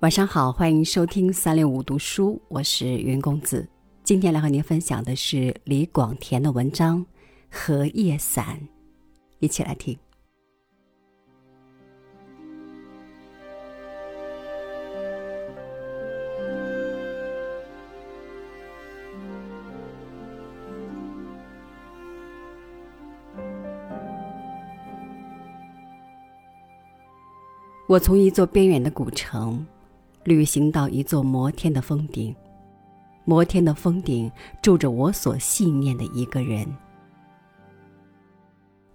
晚上好，欢迎收听三六五读书，我是云公子。今天来和您分享的是李广田的文章《荷叶伞》，一起来听。我从一座边远的古城。旅行到一座摩天的峰顶，摩天的峰顶住着我所信念的一个人。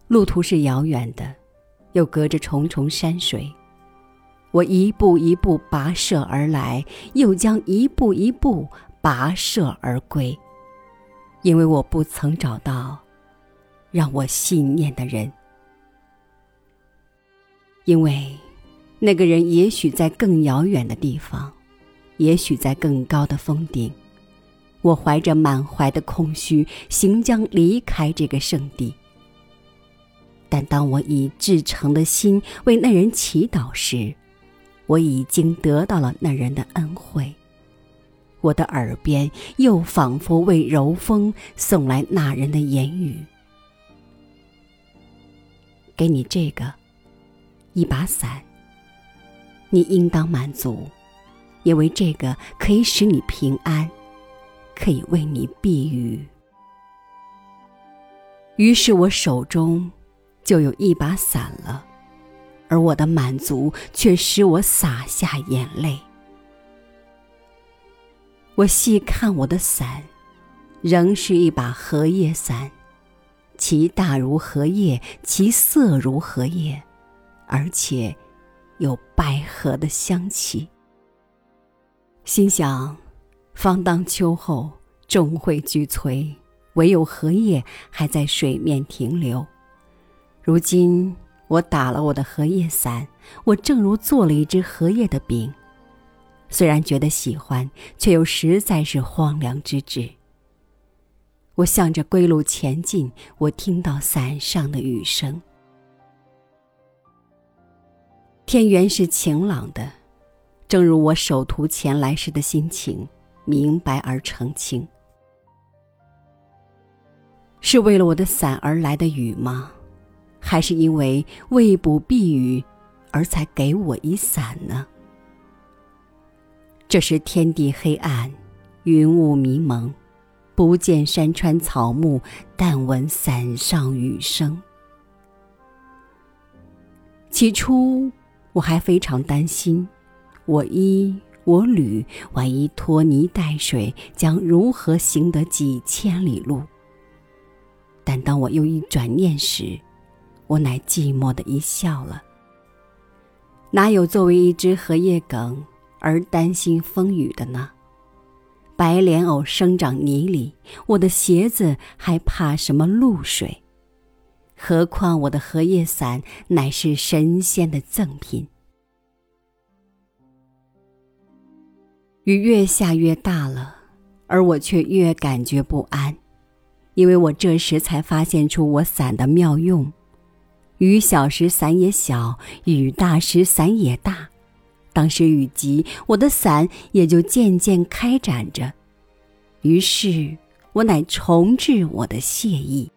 路途是遥远的，又隔着重重山水。我一步一步跋涉而来，又将一步一步跋涉而归，因为我不曾找到让我信念的人，因为。那个人也许在更遥远的地方，也许在更高的峰顶。我怀着满怀的空虚，行将离开这个圣地。但当我以至诚的心为那人祈祷时，我已经得到了那人的恩惠。我的耳边又仿佛为柔风送来那人的言语：“给你这个，一把伞。”你应当满足，因为这个可以使你平安，可以为你避雨。于是我手中就有一把伞了，而我的满足却使我洒下眼泪。我细看我的伞，仍是一把荷叶伞，其大如荷叶，其色如荷叶，而且。有百合的香气。心想，方当秋后，终会俱摧，唯有荷叶还在水面停留。如今我打了我的荷叶伞，我正如做了一只荷叶的饼。虽然觉得喜欢，却又实在是荒凉之至。我向着归路前进，我听到伞上的雨声。天原是晴朗的，正如我手图前来时的心情，明白而澄清。是为了我的伞而来的雨吗？还是因为未卜避雨，而才给我一伞呢？这时天地黑暗，云雾迷蒙，不见山川草木，但闻伞上雨声。起初。我还非常担心，我衣我履，万一拖泥带水，将如何行得几千里路？但当我又一转念时，我乃寂寞的一笑了。哪有作为一只荷叶梗而担心风雨的呢？白莲藕生长泥里，我的鞋子还怕什么露水？何况我的荷叶伞乃是神仙的赠品。雨越下越大了，而我却越感觉不安，因为我这时才发现出我伞的妙用。雨小时伞也小，雨大时伞也大。当时雨急，我的伞也就渐渐开展着。于是我乃重置我的谢意。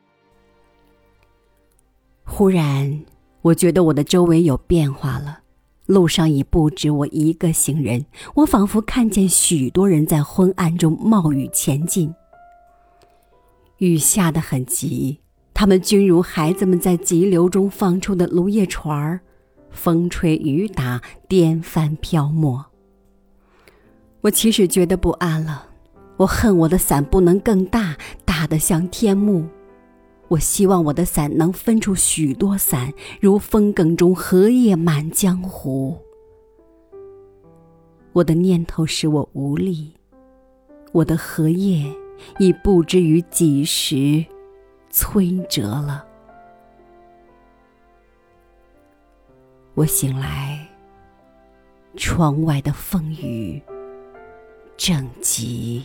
忽然，我觉得我的周围有变化了，路上已不止我一个行人，我仿佛看见许多人在昏暗中冒雨前进。雨下得很急，他们均如孩子们在急流中放出的芦叶船儿，风吹雨打，颠翻飘没。我其实觉得不安了，我恨我的伞不能更大，大得像天幕。我希望我的伞能分出许多伞，如风梗中荷叶满江湖。我的念头使我无力，我的荷叶已不知于几时摧折了。我醒来，窗外的风雨正急。